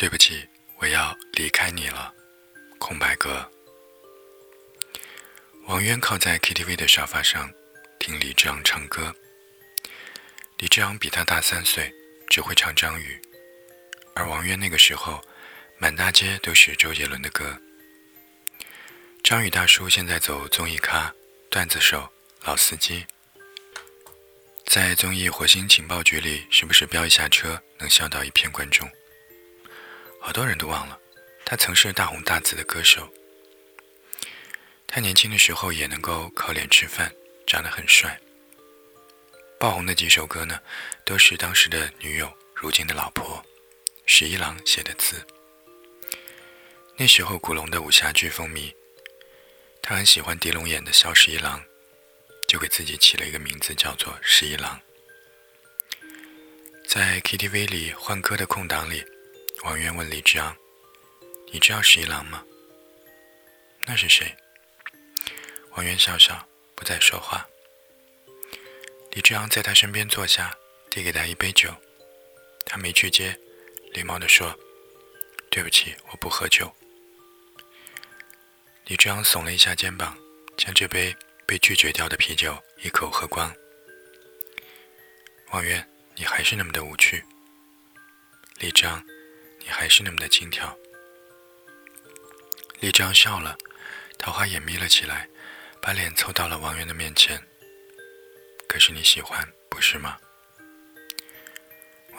对不起，我要离开你了。空白格。王渊靠在 KTV 的沙发上，听李志昂唱歌。李志昂比他大三岁，只会唱张宇，而王渊那个时候，满大街都是周杰伦的歌。张宇大叔现在走综艺咖、段子手、老司机，在综艺《火星情报局》里，时不时飙一下车，能笑到一片观众。好多人都忘了，他曾是大红大紫的歌手。他年轻的时候也能够靠脸吃饭，长得很帅。爆红的几首歌呢，都是当时的女友，如今的老婆，十一郎写的字。那时候古龙的武侠剧风靡，他很喜欢狄龙演的萧十一郎，就给自己起了一个名字叫做十一郎。在 KTV 里换歌的空档里，王源问李志昂：“你知道十一郎吗？”“那是谁？”王源笑笑，不再说话。李志昂在他身边坐下，递给他一杯酒，他没去接，礼貌地说：“对不起，我不喝酒。”李志昂耸了一下肩膀，将这杯被拒绝掉的啤酒一口喝光。王源，你还是那么的无趣。李志昂，你还是那么的轻佻。李志昂笑了，桃花眼眯了起来。把脸凑到了王源的面前。可是你喜欢，不是吗？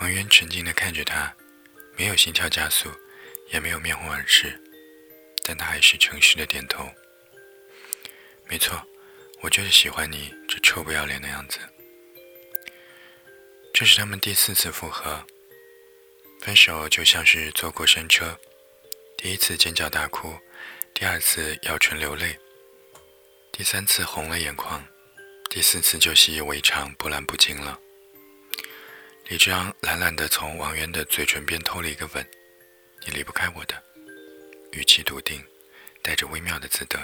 王源沉静地看着他，没有心跳加速，也没有面红耳赤，但他还是诚实的点头。没错，我就是喜欢你这臭不要脸的样子。这是他们第四次复合，分手就像是坐过山车，第一次尖叫大哭，第二次咬唇流泪。第三次红了眼眶，第四次就习以为常，波澜不惊了。李志昂懒懒地从王源的嘴唇边偷了一个吻，“你离不开我的。”语气笃定，带着微妙的自得。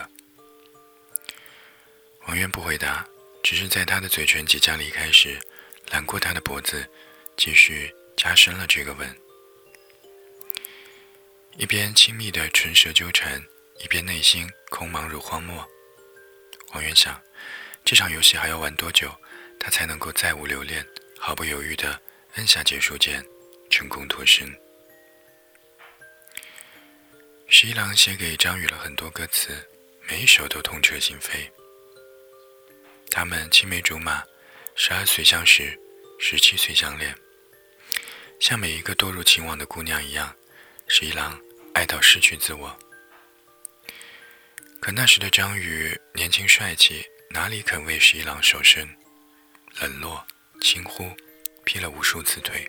王源不回答，只是在他的嘴唇即将离开时，揽过他的脖子，继续加深了这个吻。一边亲密的唇舌纠缠，一边内心空茫如荒漠。王源想，这场游戏还要玩多久，他才能够再无留恋，毫不犹豫地按下结束键，成功脱身？十一郎写给张宇了很多歌词，每一首都痛彻心扉。他们青梅竹马，十二岁相识，十七岁相恋，像每一个堕入情网的姑娘一样，十一郎爱到失去自我。可那时的张宇年轻帅气，哪里肯为十一郎守身？冷落、轻忽，劈了无数次腿。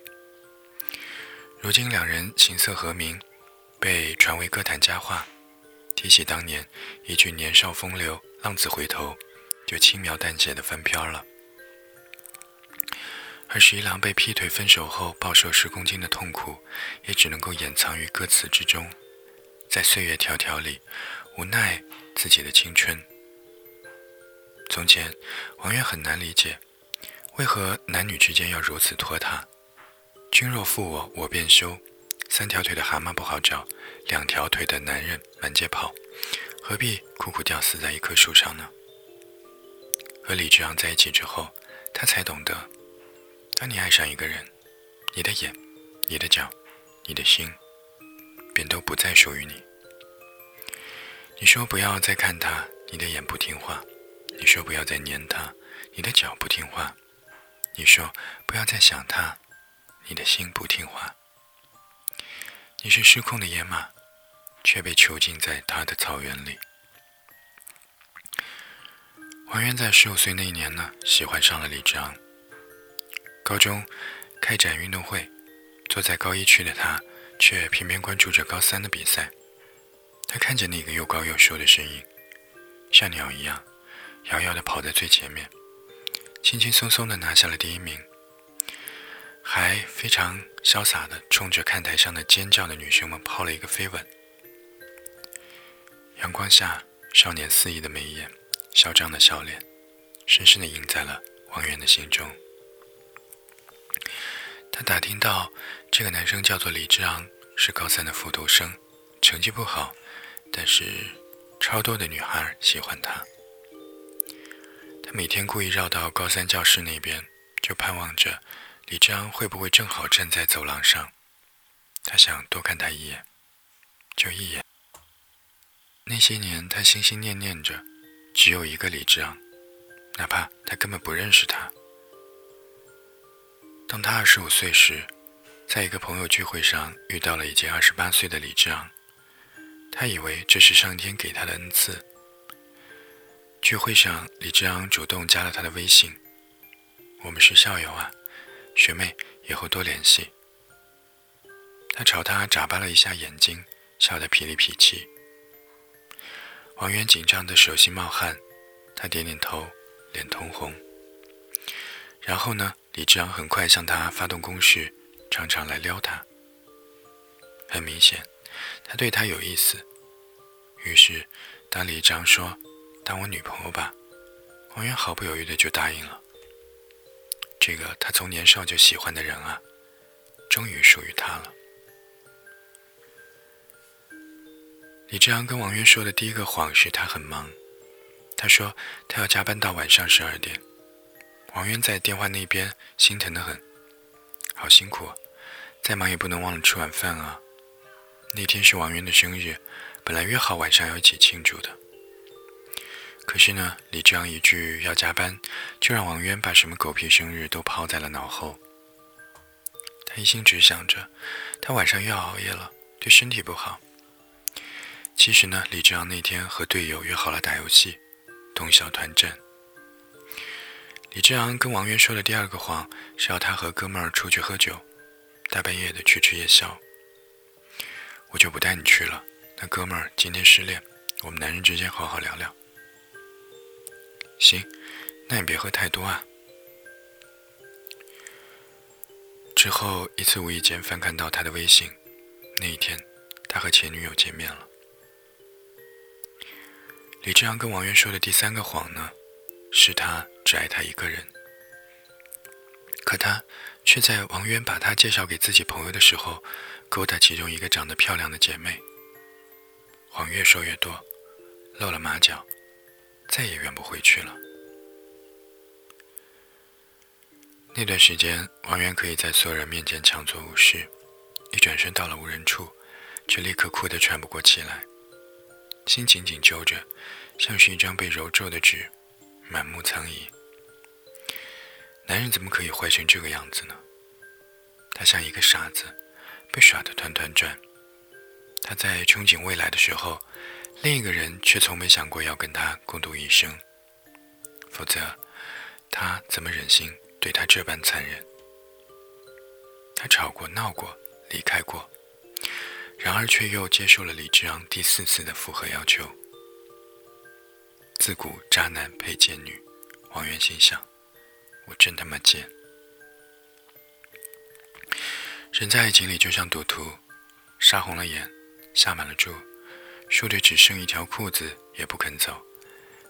如今两人琴瑟和鸣，被传为歌坛佳话。提起当年一句“年少风流，浪子回头”，就轻描淡写的翻篇了。而十一郎被劈腿分手后暴瘦十公斤的痛苦，也只能够掩藏于歌词之中，在岁月迢迢里，无奈。自己的青春。从前，王源很难理解，为何男女之间要如此拖沓。君若负我，我便休。三条腿的蛤蟆不好找，两条腿的男人满街跑，何必苦苦吊死在一棵树上呢？和李志昂在一起之后，他才懂得，当你爱上一个人，你的眼、你的脚、你的心，便都不再属于你。你说不要再看他，你的眼不听话；你说不要再粘他，你的脚不听话；你说不要再想他，你的心不听话。你是失控的野马，却被囚禁在他的草原里。王源在十五岁那一年呢，喜欢上了李志昂。高中开展运动会，坐在高一区的他，却偏偏关注着高三的比赛。他看见那个又高又瘦的身影，像鸟一样，遥遥地跑在最前面，轻轻松松地拿下了第一名，还非常潇洒地冲着看台上的尖叫的女生们抛了一个飞吻。阳光下，少年肆意的眉眼，嚣张的笑脸，深深地印在了王源的心中。他打听到，这个男生叫做李志昂，是高三的复读生，成绩不好，但是超多的女孩喜欢他。他每天故意绕到高三教室那边，就盼望着李志昂会不会正好站在走廊上。他想多看他一眼，就一眼。那些年，他心心念念着，只有一个李志昂，哪怕他根本不认识他。当他二十五岁时，在一个朋友聚会上遇到了已经二十八岁的李志昂，他以为这是上天给他的恩赐。聚会上，李志昂主动加了他的微信，我们是校友啊，学妹，以后多联系。他朝他眨巴了一下眼睛，笑得痞里痞气。王源紧张的手心冒汗，他点点头，脸通红。然后呢，李志昂很快向他发动攻势，常常来撩他。很明显，他对他有意思。于是，当李志昂说：“当我女朋友吧。”王源毫不犹豫的就答应了。这个他从年少就喜欢的人啊，终于属于他了。李志昂跟王源说的第一个谎是他很忙。他说他要加班到晚上十二点。王源在电话那边心疼的很，好辛苦，再忙也不能忘了吃晚饭啊。那天是王源的生日，本来约好晚上要一起庆祝的。可是呢，李志昂一句要加班，就让王源把什么狗屁生日都抛在了脑后。他一心只想着，他晚上又要熬夜了，对身体不好。其实呢，李志昂那天和队友约好了打游戏，通宵团战。李志昂跟王渊说的第二个谎是要他和哥们儿出去喝酒，大半夜的去吃夜宵。我就不带你去了，那哥们儿今天失恋，我们男人之间好好聊聊。行，那你别喝太多啊。之后一次无意间翻看到他的微信，那一天他和前女友见面了。李志阳跟王渊说的第三个谎呢，是他只爱她一个人。可他却在王源把他介绍给自己朋友的时候，勾搭其中一个长得漂亮的姐妹。谎越说越多，露了马脚，再也圆不回去了。那段时间，王源可以在所有人面前强作无事，一转身到了无人处，却立刻哭得喘不过气来。心紧紧揪着，像是一张被揉皱的纸，满目苍夷。男人怎么可以坏成这个样子呢？他像一个傻子，被耍得团团转。他在憧憬未来的时候，另一个人却从没想过要跟他共度一生。否则，他怎么忍心对他这般残忍？他吵过、闹过、离开过。然而，却又接受了李志昂第四次的复合要求。自古渣男配贱女，王源心想：我真他妈贱！人在爱情里就像赌徒，杀红了眼，下满了注，输得只剩一条裤子也不肯走，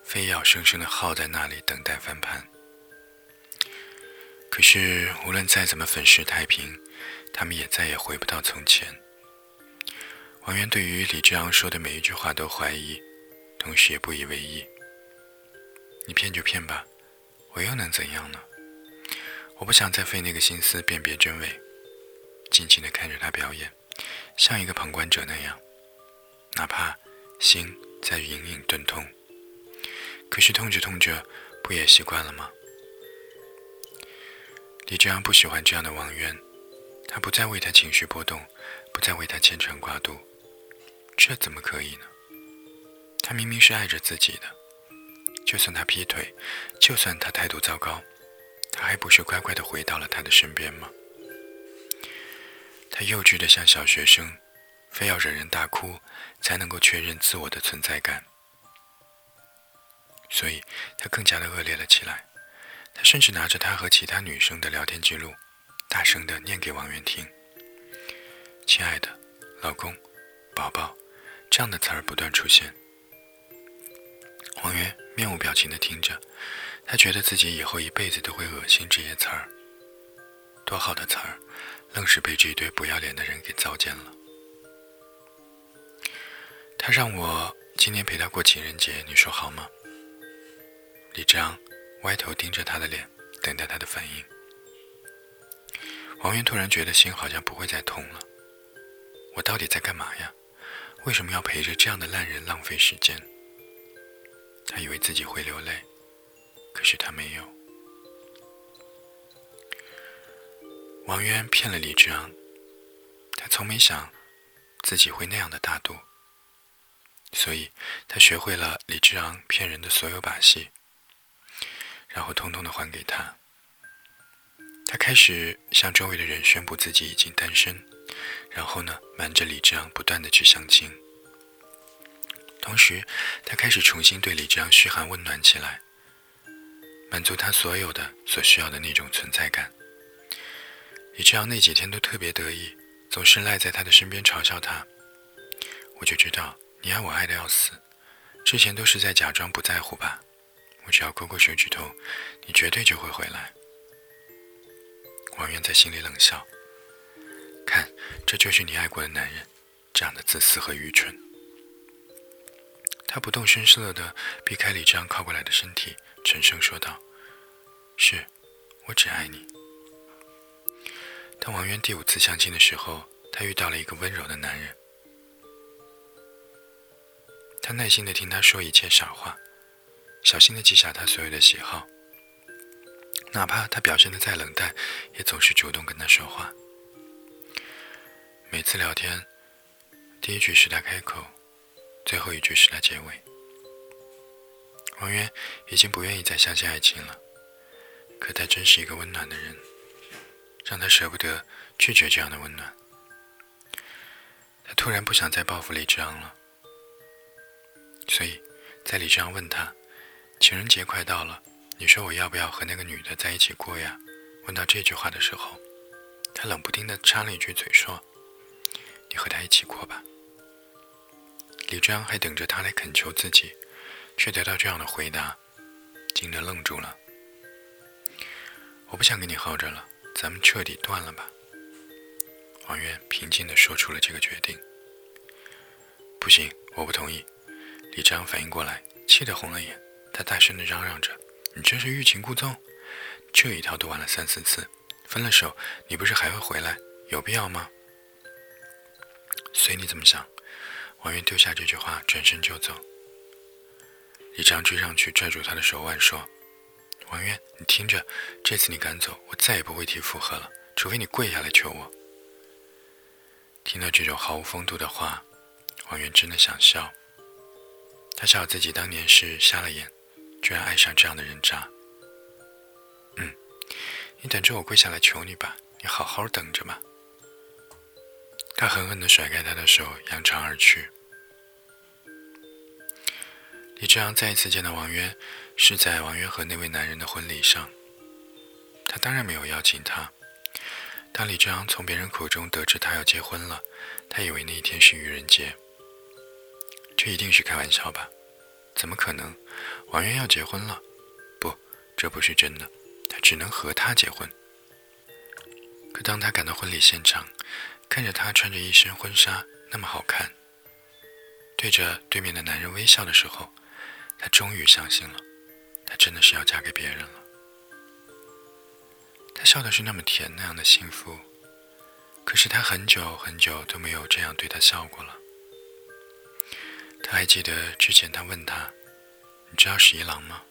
非要生生的耗在那里等待翻盘。可是，无论再怎么粉饰太平，他们也再也回不到从前。王源对于李志昂说的每一句话都怀疑，同时也不以为意。你骗就骗吧，我又能怎样呢？我不想再费那个心思辨别真伪，静静的看着他表演，像一个旁观者那样，哪怕心在隐隐钝痛。可是痛着痛着，不也习惯了吗？李志昂不喜欢这样的王源，他不再为他情绪波动，不再为他牵肠挂肚。这怎么可以呢？他明明是爱着自己的，就算他劈腿，就算他态度糟糕，他还不是乖乖的回到了他的身边吗？他幼稚的像小学生，非要忍忍大哭才能够确认自我的存在感，所以他更加的恶劣了起来。他甚至拿着他和其他女生的聊天记录，大声的念给王源听：“亲爱的，老公，宝宝。”这样的词儿不断出现，王源面无表情的听着，他觉得自己以后一辈子都会恶心这些词儿。多好的词儿，愣是被这一堆不要脸的人给糟践了。他让我今天陪他过情人节，你说好吗？李章歪头盯着他的脸，等待他的反应。王源突然觉得心好像不会再痛了。我到底在干嘛呀？为什么要陪着这样的烂人浪费时间？他以为自己会流泪，可是他没有。王渊骗了李志昂，他从没想自己会那样的大度，所以他学会了李志昂骗人的所有把戏，然后通通的还给他。他开始向周围的人宣布自己已经单身，然后呢，瞒着李志昂不断的去相亲。同时，他开始重新对李志昂嘘寒问暖起来，满足他所有的所需要的那种存在感。李志昂那几天都特别得意，总是赖在他的身边嘲笑他。我就知道你爱我爱的要死，之前都是在假装不在乎吧？我只要勾勾手指头，你绝对就会回来。王源在心里冷笑，看，这就是你爱过的男人，这样的自私和愚蠢。他不动声色地避开李志昂靠过来的身体，沉声说道：“是，我只爱你。”当王源第五次相亲的时候，他遇到了一个温柔的男人。他耐心的听他说一切傻话，小心的记下他所有的喜好。哪怕他表现的再冷淡，也总是主动跟他说话。每次聊天，第一句是他开口，最后一句是他结尾。王源已经不愿意再相信爱情了，可他真是一个温暖的人。让他舍不得拒绝这样的温暖。他突然不想再报复李志昂了，所以，在李志昂问他：“情人节快到了，你说我要不要和那个女的在一起过呀？”问到这句话的时候，他冷不丁的插了一句嘴说：“你和他一起过吧。”李章还等着他来恳求自己，却得到这样的回答，惊得愣住了。我不想跟你耗着了。咱们彻底断了吧。王源平静地说出了这个决定。不行，我不同意。李章反应过来，气得红了眼，他大声地嚷嚷着：“你这是欲擒故纵！这一套都玩了三四次，分了手，你不是还会回来？有必要吗？”随你怎么想。王源丢下这句话，转身就走。李章追上去，拽住他的手腕，说。王渊，你听着，这次你敢走，我再也不会提复合了，除非你跪下来求我。听到这种毫无风度的话，王源真的想笑。他笑自己当年是瞎了眼，居然爱上这样的人渣。嗯，你等着我跪下来求你吧，你好好等着吧。他狠狠地甩开他的手，扬长而去。李志阳再一次见到王渊，是在王渊和那位男人的婚礼上。他当然没有邀请他。当李志阳从别人口中得知他要结婚了，他以为那一天是愚人节。这一定是开玩笑吧？怎么可能？王渊要结婚了？不，这不是真的。他只能和他结婚。可当他赶到婚礼现场，看着她穿着一身婚纱那么好看，对着对面的男人微笑的时候，她终于相信了，她真的是要嫁给别人了。她笑的是那么甜，那样的幸福。可是她很久很久都没有这样对他笑过了。他还记得之前他问他：“你知道十一郎吗？”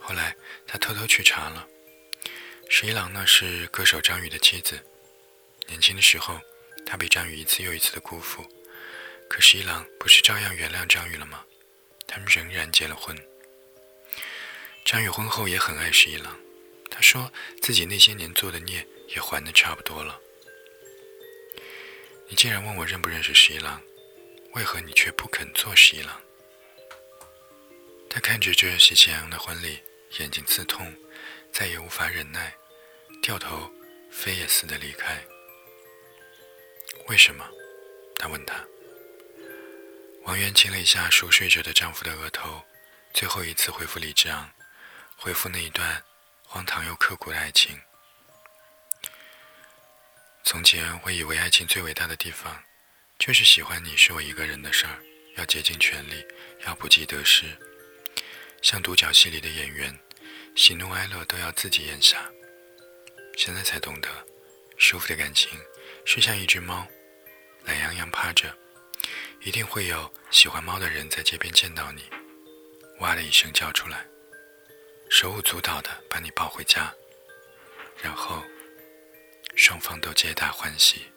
后来他偷偷去查了，十一郎呢是歌手张宇的妻子。年轻的时候，他被张宇一次又一次的辜负，可十一郎不是照样原谅张宇了吗？他们仍然结了婚。张宇婚后也很爱十一郎，他说自己那些年做的孽也还的差不多了。你竟然问我认不认识十一郎，为何你却不肯做十一郎？他看着这喜气洋洋的婚礼，眼睛刺痛，再也无法忍耐，掉头飞也似的离开。为什么？他问他。王源亲了一下熟睡着的丈夫的额头，最后一次回复李志昂，回复那一段荒唐又刻骨的爱情。从前我以为爱情最伟大的地方，就是喜欢你是我一个人的事儿，要竭尽全力，要不计得失，像独角戏里的演员，喜怒哀乐都要自己咽下。现在才懂得，舒服的感情是像一只猫，懒洋洋趴着，一定会有喜欢猫的人在街边见到你，哇的一声叫出来，手舞足蹈的把你抱回家，然后双方都皆大欢喜。